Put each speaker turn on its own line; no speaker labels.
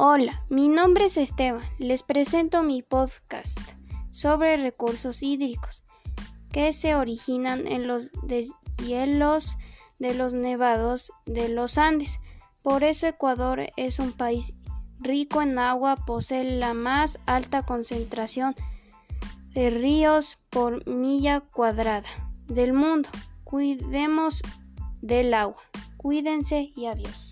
Hola, mi nombre es Esteban. Les presento mi podcast sobre recursos hídricos que se originan en los deshielos de los nevados de los Andes. Por eso Ecuador es un país rico en agua, posee la más alta concentración de ríos por milla cuadrada del mundo. Cuidemos del agua. Cuídense y adiós.